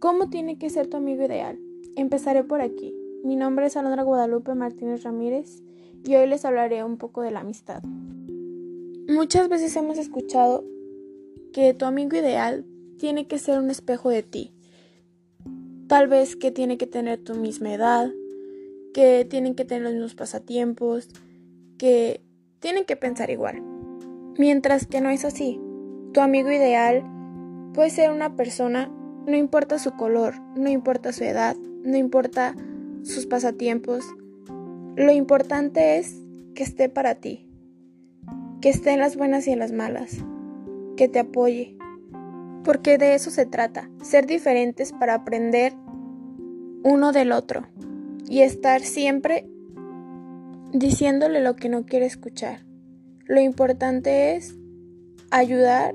¿Cómo tiene que ser tu amigo ideal? Empezaré por aquí. Mi nombre es Alondra Guadalupe Martínez Ramírez y hoy les hablaré un poco de la amistad. Muchas veces hemos escuchado que tu amigo ideal tiene que ser un espejo de ti. Tal vez que tiene que tener tu misma edad, que tienen que tener los mismos pasatiempos, que tienen que pensar igual. Mientras que no es así. Tu amigo ideal puede ser una persona, no importa su color, no importa su edad, no importa sus pasatiempos. Lo importante es que esté para ti, que esté en las buenas y en las malas, que te apoye. Porque de eso se trata, ser diferentes para aprender uno del otro y estar siempre diciéndole lo que no quiere escuchar. Lo importante es ayudar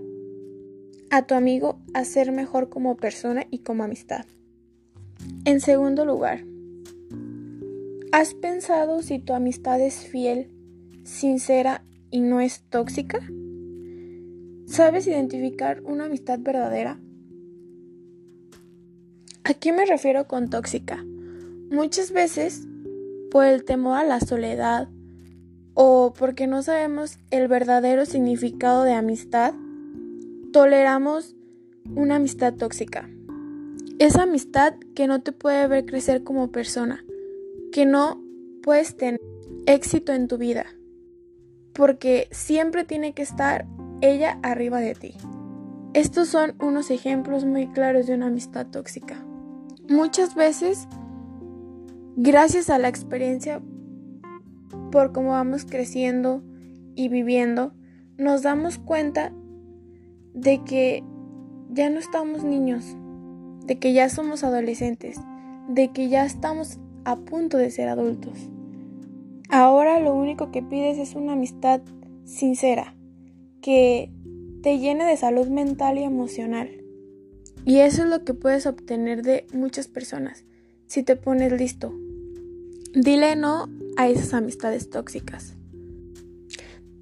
a tu amigo a ser mejor como persona y como amistad. En segundo lugar, ¿has pensado si tu amistad es fiel, sincera y no es tóxica? ¿Sabes identificar una amistad verdadera? ¿A qué me refiero con tóxica? Muchas veces, por el temor a la soledad o porque no sabemos el verdadero significado de amistad, toleramos una amistad tóxica. Esa amistad que no te puede ver crecer como persona, que no puedes tener éxito en tu vida, porque siempre tiene que estar ella arriba de ti. Estos son unos ejemplos muy claros de una amistad tóxica. Muchas veces Gracias a la experiencia, por cómo vamos creciendo y viviendo, nos damos cuenta de que ya no estamos niños, de que ya somos adolescentes, de que ya estamos a punto de ser adultos. Ahora lo único que pides es una amistad sincera, que te llene de salud mental y emocional. Y eso es lo que puedes obtener de muchas personas si te pones listo. Dile no a esas amistades tóxicas.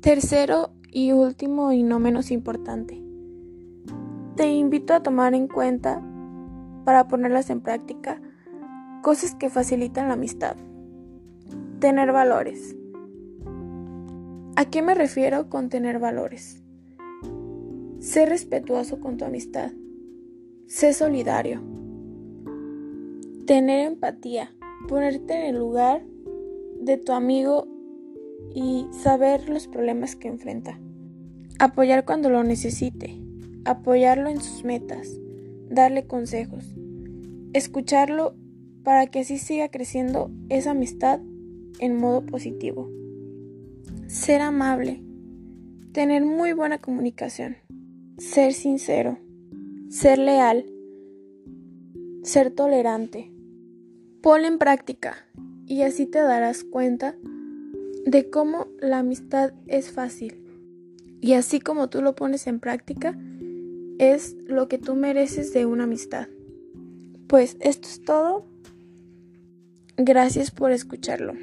Tercero y último y no menos importante. Te invito a tomar en cuenta, para ponerlas en práctica, cosas que facilitan la amistad. Tener valores. ¿A qué me refiero con tener valores? Ser respetuoso con tu amistad. Sé solidario. Tener empatía ponerte en el lugar de tu amigo y saber los problemas que enfrenta. Apoyar cuando lo necesite, apoyarlo en sus metas, darle consejos, escucharlo para que así siga creciendo esa amistad en modo positivo. Ser amable, tener muy buena comunicación, ser sincero, ser leal, ser tolerante, Ponlo en práctica y así te darás cuenta de cómo la amistad es fácil. Y así como tú lo pones en práctica, es lo que tú mereces de una amistad. Pues esto es todo. Gracias por escucharlo.